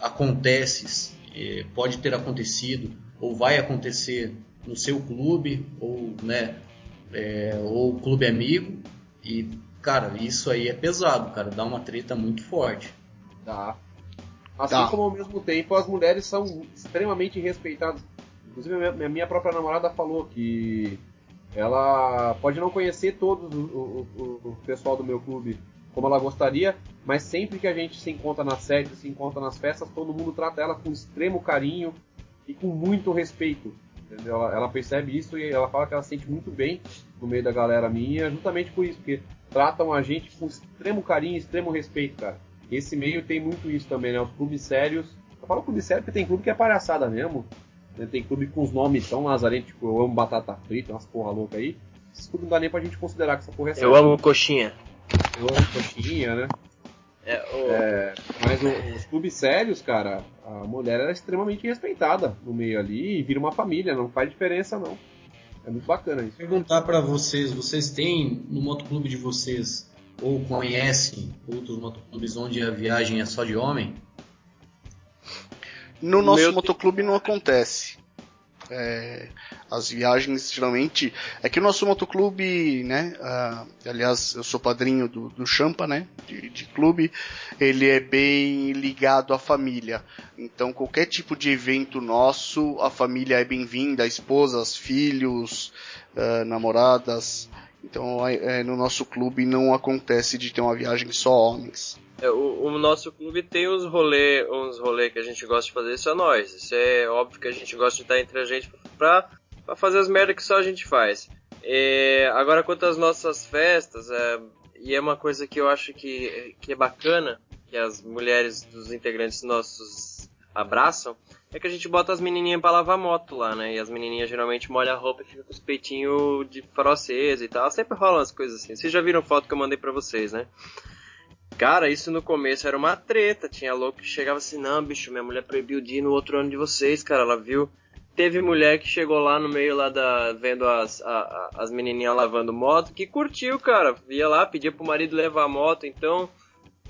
acontece, é, pode ter acontecido ou vai acontecer no seu clube ou né, é, ou clube amigo e cara isso aí é pesado, cara, dá uma treta muito forte.
Dá. Assim Dá. como ao mesmo tempo as mulheres são extremamente respeitadas. Inclusive a minha própria namorada falou que ela pode não conhecer todo o, o, o, pessoal do meu clube como ela gostaria, mas sempre que a gente se encontra na sede, se encontra nas festas, todo mundo trata ela com extremo carinho e com muito respeito. Ela, ela, percebe isso e ela fala que ela se sente muito bem no meio da galera minha, justamente por isso, porque tratam a gente com extremo carinho e extremo respeito, cara. Esse meio tem muito isso também, né? Os clubes sérios. Eu falo clube sério porque tem clube que é palhaçada mesmo. Né? Tem clube com os nomes tão lazarentos, tipo, eu amo batata frita, umas porra louca aí. Esses clubes não dá nem pra gente considerar que essa porra é séria.
Eu amo coxinha.
Eu amo coxinha, né? É, o... é, mas o, os clubes sérios, cara, a mulher era extremamente respeitada no meio ali e vira uma família, não faz diferença não. É muito bacana isso.
Perguntar para vocês, vocês têm no motoclube de vocês ou conhecem outros motoclubes onde a viagem é só de homem?
No nosso Meu motoclube não acontece. É, as viagens geralmente. É que o nosso motoclube, né? Uh, aliás, eu sou padrinho do, do Champa, né? De, de, clube. Ele é bem ligado à família. Então, qualquer tipo de evento nosso, a família é bem-vinda, a esposa, os filhos, uh, namoradas. Então é, no nosso clube não acontece de ter uma viagem só homens.
É, o, o, nosso clube tem uns rolê, uns rolê que a gente gosta de fazer, isso é nós. Isso é óbvio que a gente gosta de estar entre a gente pra, pra fazer as merdas que só a gente faz. É, agora quanto às nossas festas, é, e é uma coisa que eu acho que, que é bacana, que as mulheres dos integrantes nossos abraçam, é que a gente bota as menininhas pra lavar moto lá, né? E as menininhas geralmente molham a roupa e ficam com os peitinhos de farol e tal. Sempre rolam as coisas assim. Vocês já viram foto que eu mandei pra vocês, né? Cara, isso no começo era uma treta. Tinha louco que chegava assim, não, bicho, minha mulher proibiu de ir no outro ano de vocês, cara. Ela viu. Teve mulher que chegou lá no meio lá da. vendo as, a, a, as menininhas lavando moto, que curtiu, cara. Ia lá, pedia pro marido levar a moto, então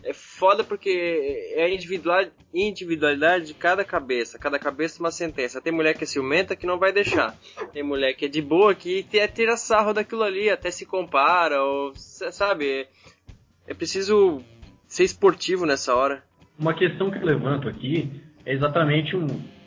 é foda porque é a individualidade de cada cabeça. Cada cabeça é uma sentença. Tem mulher que é ciumenta que não vai deixar. Tem mulher que é de boa que tira sarro daquilo ali, até se compara, ou sabe? É preciso ser esportivo nessa hora.
Uma questão que eu levanto aqui é exatamente um.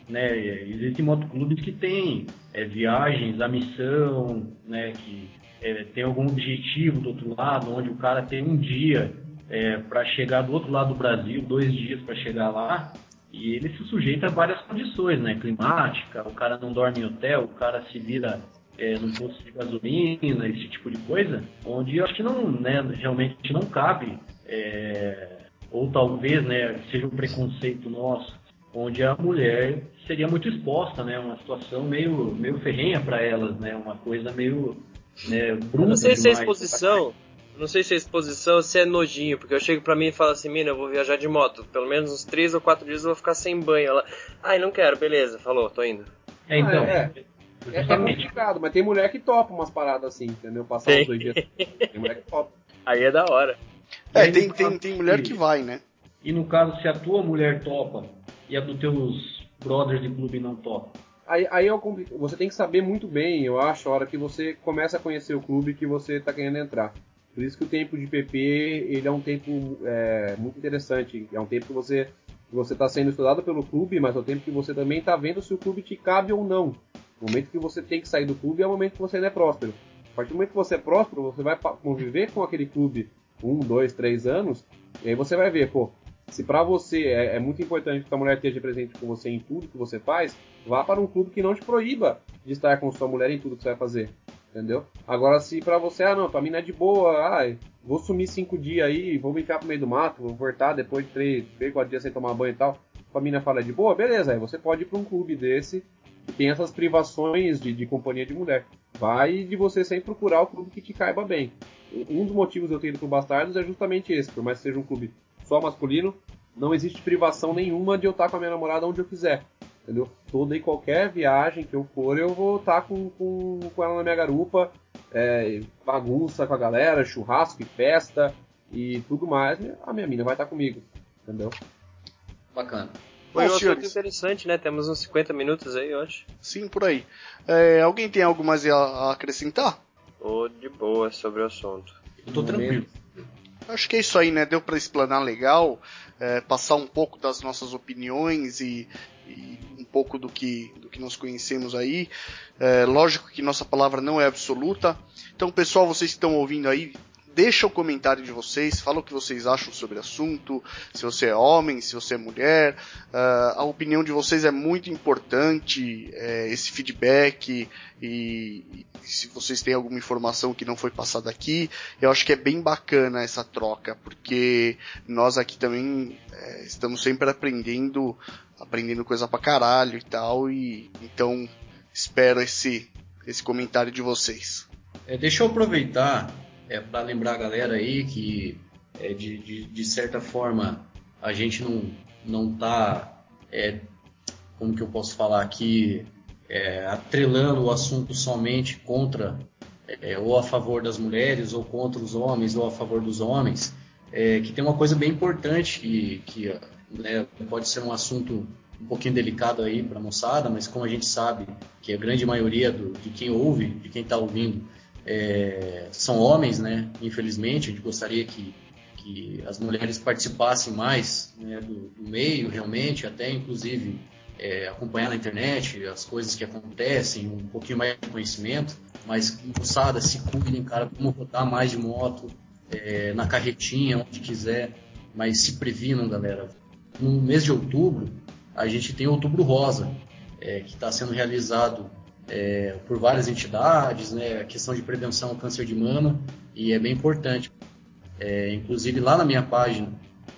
Né, existem motoclubes que têm é, viagens a missão, né, que é, tem algum objetivo do outro lado, onde o cara tem um dia é, para chegar do outro lado do Brasil, dois dias para chegar lá, e ele se sujeita a várias condições, né? Climática, o cara não dorme em hotel, o cara se vira é, num posto de gasolina, esse tipo de coisa, onde eu acho que não, né, realmente não cabe, é, ou talvez, né, seja um preconceito nosso, onde a mulher seria muito exposta, né? Uma situação meio, meio ferrenha para elas, né? Uma coisa meio né, bruta
Não sei
se
é exposição não sei se é exposição ou se é nojinho, porque eu chego pra mim e falo assim, mina, eu vou viajar de moto. Pelo menos uns 3 ou 4 dias eu vou ficar sem banho. Ela, ai, não quero, beleza, falou, tô indo.
É, então. Ah, é. É, é complicado, mas tem mulher que topa umas paradas assim, entendeu? Passar uns dois dias. Tem mulher que topa.
Aí é da hora.
É, tem, tem, tem mulher que vai, né?
E no caso, se a tua mulher topa e a dos teus brothers de clube não topa?
Aí, aí eu, você tem que saber muito bem, eu acho, a hora que você começa a conhecer o clube que você tá querendo entrar. Por isso que o tempo de PP ele é um tempo é, muito interessante. É um tempo que você você está sendo estudado pelo clube, mas é um tempo que você também está vendo se o clube te cabe ou não. O momento que você tem que sair do clube é o momento que você não é próspero. A partir do momento que você é próspero, você vai conviver com aquele clube um, dois, três anos, e aí você vai ver, pô, se para você é, é, muito importante que a mulher esteja presente com você em tudo que você faz, vá para um clube que não te proíba de estar com sua mulher em tudo que você vai fazer. Entendeu? Agora, se pra você, ah não, pra mim não é de boa, ah, vou sumir cinco dias aí, vou enfiar pro meio do mato, vou voltar depois de três, três, quatro dias sem tomar banho e tal, pra mim não fala de boa, beleza, aí você pode ir pra um clube desse tem essas privações de, de companhia de mulher. Vai de você sempre procurar o clube que te caiba bem. Um dos motivos de eu ter ido pro Bastardos é justamente esse, por mais que seja um clube só masculino, não existe privação nenhuma de eu estar com a minha namorada onde eu quiser. Entendeu? Toda e qualquer viagem que eu for, eu vou estar com, com, com ela na minha garupa, é, bagunça com a galera, churrasco e festa e tudo mais. A minha mina vai estar comigo, entendeu?
Bacana.
Foi um assunto interessante, né? Temos uns 50 minutos aí, eu acho.
Sim, por aí. É, alguém tem algo mais a acrescentar?
Tô de boa sobre o assunto.
Eu tô tranquilo.
Acho que é isso aí, né? Deu para explanar legal, é, passar um pouco das nossas opiniões e, e, um pouco do que, do que nós conhecemos aí. É, lógico que nossa palavra não é absoluta. Então, pessoal, vocês que estão ouvindo aí, Deixa o comentário de vocês, fala o que vocês acham sobre o assunto, se você é homem, se você é mulher. Uh, a opinião de vocês é muito importante, é, esse feedback e, e, se vocês têm alguma informação que não foi passada aqui, eu acho que é bem bacana essa troca, porque nós aqui também é, estamos sempre aprendendo, aprendendo coisa pra caralho e tal, e então espero esse, esse comentário de vocês.
É, deixa eu aproveitar é para lembrar a galera aí que é, de, de, de, certa forma a gente não não tá é, como que eu posso falar aqui é, atrelando o assunto somente contra é, ou a favor das mulheres ou contra os homens ou a favor dos homens é, que tem uma coisa bem importante que, que né, pode ser um assunto um pouquinho delicado aí para a moçada, mas como a gente sabe que a grande maioria do, de quem ouve, de quem está ouvindo, é, são homens, né? Infelizmente, a gente gostaria que, que as mulheres participassem mais né, do, do, meio, realmente, até inclusive é, acompanhar na internet as coisas que acontecem, um pouquinho mais de conhecimento. Mas, moçada, se cuidem, cara, como rodar mais de moto, é, na carretinha, onde quiser, mas se previnam, galera. No mês de outubro, a gente tem Outubro Rosa, é, que está sendo realizado é, por várias entidades, né, a questão de prevenção ao câncer de mama, e é bem importante. É, inclusive lá na minha página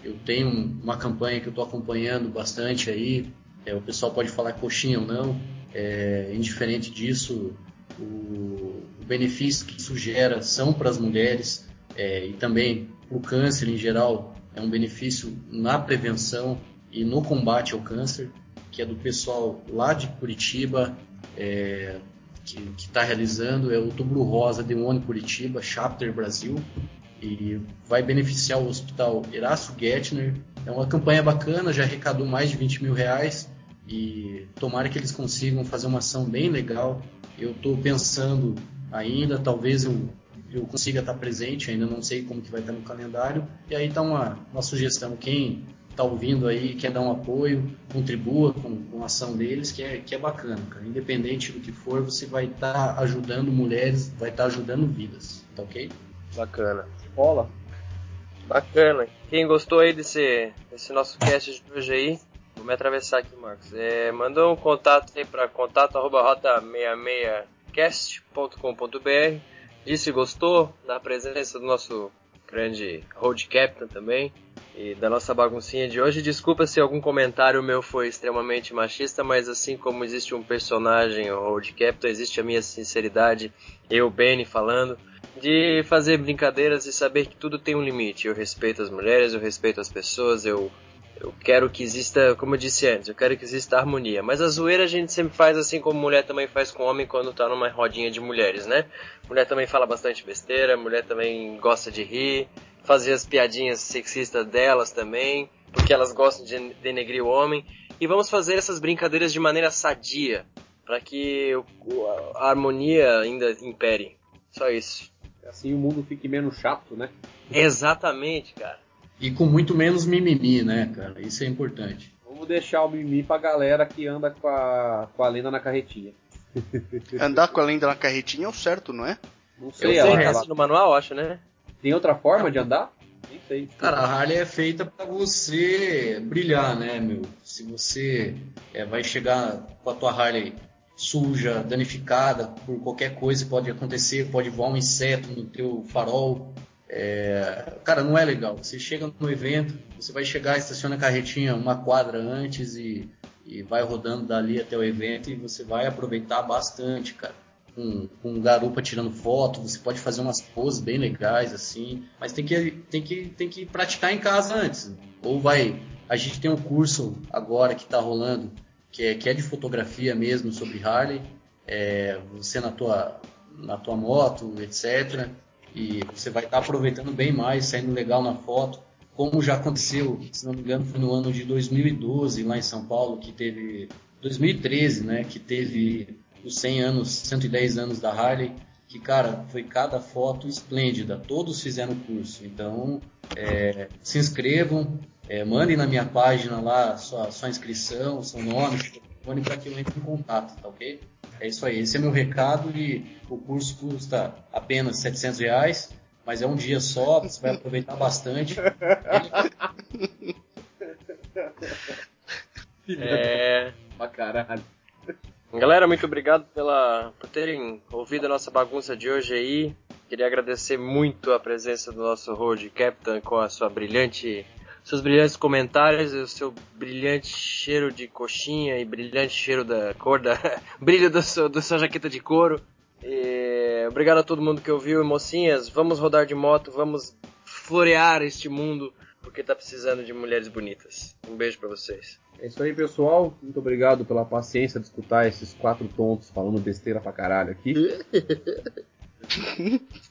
eu tenho uma campanha que eu estou acompanhando bastante aí, é, o pessoal pode falar coxinha ou não, é, indiferente disso, o, o, benefício que isso gera são para as mulheres é, e também o câncer em geral, é um benefício na prevenção e no combate ao câncer, que é do pessoal lá de Curitiba, é, que está realizando é o Outubro Rosa de One Curitiba, Chapter Brasil, e vai beneficiar o Hospital Erasto Gettner. É uma campanha bacana, já arrecadou mais de 20 mil reais e tomara que eles consigam fazer uma ação bem legal. Eu estou pensando ainda, talvez eu, eu consiga estar presente, ainda não sei como que vai estar no calendário. E aí está uma, uma sugestão, quem está ouvindo aí, quer dar um apoio, contribua com, com a ação deles, que é, que é bacana, cara. Independente do que for, você vai estar tá ajudando mulheres, vai estar tá ajudando vidas, tá ok?
Bacana.
Bola.
Bacana. Quem gostou aí desse, desse nosso cast de hoje aí, vou me atravessar aqui, Marcos. É, mandou um contato aí para contato@rota66cast.com.br. Disse gostou da presença do nosso grande road captain também e da nossa baguncinha de hoje. Desculpa se algum comentário meu foi extremamente machista, mas assim como existe um personagem, o Road Captain, existe a minha sinceridade, eu, Benny, falando, de fazer brincadeiras e saber que tudo tem um limite. Eu respeito as mulheres, eu respeito as pessoas, eu, eu quero que exista, como eu disse antes, eu quero que exista harmonia. Mas a zoeira a gente sempre faz assim como mulher também faz com homem quando tá numa rodinha de mulheres, né? Mulher também fala bastante besteira, mulher também gosta de rir fazer as piadinhas sexistas delas também, porque elas gostam de denegrir o homem. E vamos fazer essas brincadeiras de maneira sadia, para que a harmonia ainda impere. Só isso.
Assim o mundo fique menos chato, né?
Exatamente, cara.
E com muito menos mimimi, né, cara? Isso é importante.
Vamos deixar o mimimi pra galera que anda com a, com a lenda na carretinha. (laughs)
Andar com a lenda na carretinha é o certo, não é?
Não
Eu
sei,
sei,
ela,
tá
ela-
assim no manual, acho, né?
tem outra forma de andar? Nem sei.
Cara, a Harley é feita para você brilhar, né, meu? Se você é, vai chegar com a tua Harley suja, danificada por qualquer coisa, pode acontecer, pode voar um inseto no teu farol. É, cara, não é legal. Você chega no evento, você vai chegar, estaciona a carretinha uma quadra antes e, e vai rodando dali até o evento e você vai aproveitar bastante, cara. Com, com garupa tirando foto, você pode fazer umas poses bem legais assim, mas tem que, tem que, tem que praticar em casa antes. Ou vai. A gente tem um curso agora que está rolando, que é, que é de fotografia mesmo, sobre Harley. É, você na tua, na tua moto, etc. E você vai estar aproveitando bem mais, saindo legal na foto. Como já aconteceu, se não me engano, foi no ano de 2012, lá em São Paulo, que teve. 2013, né? Que teve os 100 anos, 110 anos da Harley. Que, cara, foi cada foto esplêndida. Todos fizeram o curso. Então, é, se inscrevam, é, mandem na minha página lá sua, sua inscrição, seu nome, telefone, para que eu entre em contato, tá ok? É isso aí, esse é meu recado e o curso custa apenas 700 reais, mas é um dia só, você vai aproveitar bastante.
É.
Pra caralho.
Galera, muito obrigado pela, por terem ouvido a nossa bagunça de hoje aí. Queria agradecer muito a presença do nosso Road Captain com a sua brilhante, seus brilhantes comentários e o seu brilhante cheiro de coxinha e brilhante cheiro da cor da (laughs) brilho da sua, da sua jaqueta de couro. E obrigado a todo mundo que ouviu, mocinhas. Vamos rodar de moto, vamos florear este mundo porque tá precisando de mulheres bonitas. Um beijo pra vocês.
É isso aí, pessoal. Muito obrigado pela paciência de escutar esses quatro tontos falando besteira pra caralho aqui. (laughs)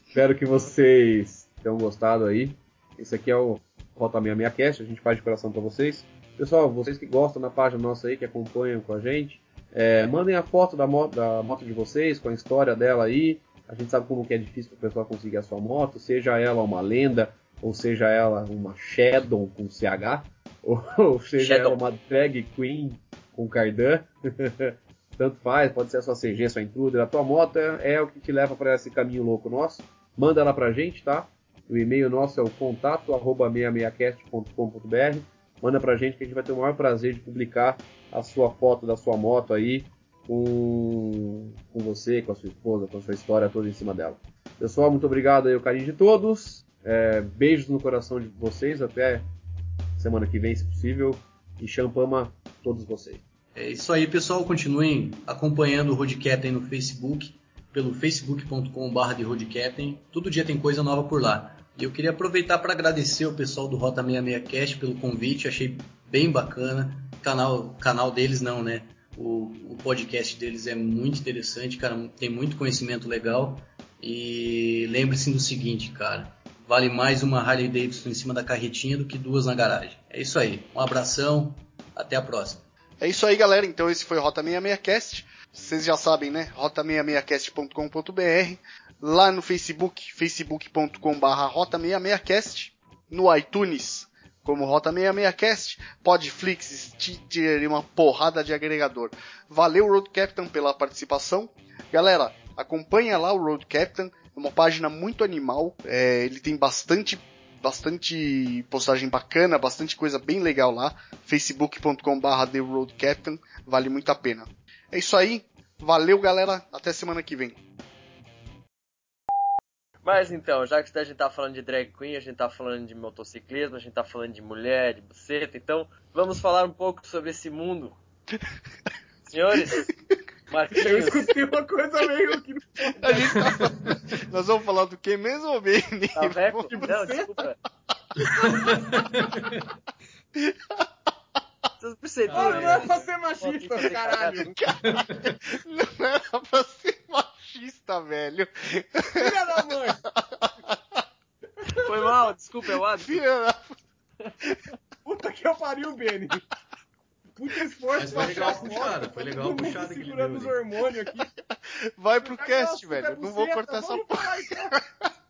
Espero que vocês tenham gostado aí. Esse aqui é o Rota 66 Cast, a gente faz de coração pra vocês. Pessoal, vocês que gostam da página nossa aí, que acompanham com a gente, é, mandem a foto da moto, da moto de vocês, com a história dela aí. A gente sabe como que é difícil para o pessoal conseguir a sua moto, seja ela uma lenda, ou seja ela uma Shadow com CH, ou, (laughs) ou seja
Shadow.
ela uma Drag Queen com Cardan. (laughs) Tanto faz, pode ser a sua CG, sua Intruder. A tua moto é, é o que te leva para esse caminho louco nosso. Manda ela pra gente, tá? O e-mail nosso é o contato arroba 66cast.com.br. Manda pra gente que a gente vai ter o maior prazer de publicar a sua foto da sua moto aí com, com você, com a sua esposa, com a sua história toda em cima dela. Pessoal, muito obrigado aí, o carinho de todos. É, beijos no coração de vocês. Até semana que vem, se possível. E champama todos vocês.
É isso aí, pessoal. Continuem acompanhando o Roadcaptain no Facebook, pelo facebook.com.br de Roadcaptain. Todo dia tem coisa nova por lá. E eu queria aproveitar para agradecer o pessoal do Rota 66 Cast pelo convite, achei bem bacana. Canal, canal deles não, né? O, o podcast deles é muito interessante, cara, tem muito conhecimento legal. E lembre-se do seguinte, cara, vale mais uma Harley Davidson em cima da carretinha do que duas na garagem. É isso aí. Um abração, até a próxima.
É isso aí, galera. Então esse foi o Rota 66cast. Vocês já sabem, né? rota66cast.com.br. Lá no Facebook, facebook.com.br rota66cast. No iTunes, como Rota 66cast. Podflix, Stitcher e uma porrada de agregador. Valeu, Road Captain, pela participação. Galera, acompanha lá o Road Captain. É uma página muito animal. É, ele tem bastante bastante postagem bacana, bastante coisa bem legal lá. facebook.com/barra The Road Captain, vale muito a pena. É isso aí, valeu galera, até semana que vem.
Mas então, já que a gente tá falando de drag queen, a gente tá falando de motociclismo, a gente tá falando de mulher, de buceta, então vamos falar um pouco sobre esse mundo. (laughs) Senhores, Marquinhos,
Eu escutei uma coisa meio que.
A gente tá... Nós vamos falar do que mesmo, Beni?
tá veco? Não, desculpa. Vocês perceberam?
Mano, não é
né?
pra ser machista, caralho.
Não era pra ser machista, velho.
Filha da mãe.
Foi mal, desculpa, é o Adam.
Filha da...
Puta que eu pariu, Benny. Puta esforço
Mas foi
pra
legal a puxada, foi legal a puxada que ele
segurando
deu
os hormônios aqui. (laughs)
Vai pro
Aquela
cast, velho. Não vou cortar essa
falar então. (laughs)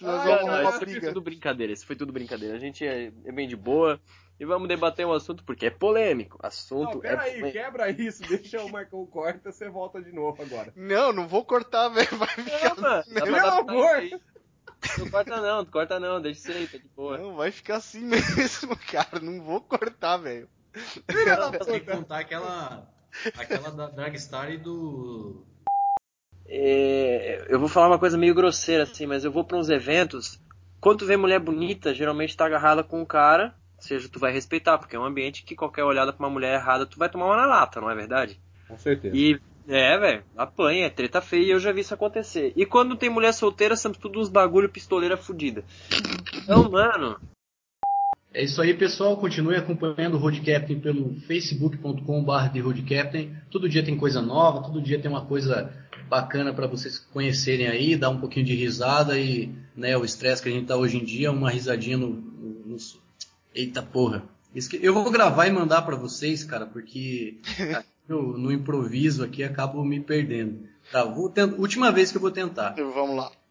Nós
Ah,
vamos
não,
arrumar
isso foi tudo brincadeira, isso foi tudo brincadeira. A gente é, é bem de boa e vamos debater um assunto porque é polêmico. Assunto
Não,
é
peraí,
polêmico.
quebra isso, deixa o Marcão corta, você volta de novo agora.
Não, não vou cortar, velho. Vai ficar.
Não, mano,
Meu
adaptar
amor!
Não corta não, não corta não, deixa isso aí, tá de boa.
Não, vai ficar assim (laughs) mesmo, cara. Não vou cortar, velho.
Tem que contar aquela, aquela da Dragstar e do.
É, eu vou falar uma coisa meio grosseira assim, mas eu vou pra uns eventos. Quando tu vê mulher bonita, geralmente tá agarrada com um cara, ou seja, tu vai respeitar, porque é um ambiente que qualquer olhada pra uma mulher errada, tu vai tomar uma na lata, não é verdade?
Com certeza.
E é, velho, apanha, é treta feia e eu já vi isso acontecer. E quando tem mulher solteira, somos tudo uns bagulho pistoleira fudida. Então, mano,
É isso aí, pessoal. Continue acompanhando o Road Captain pelo facebook.com.br de Road Captain. Todo dia tem coisa nova, todo dia tem uma coisa bacana para vocês conhecerem aí, dar um pouquinho de risada e né, o estresse que a gente tá hoje em dia, uma risadinha no. no- no- Eita porra. Eu vou gravar e mandar para vocês, cara, porque (laughs) eu, no improviso aqui acabo me perdendo. Tá, vou tent... última vez que eu vou tentar.
Vamos lá.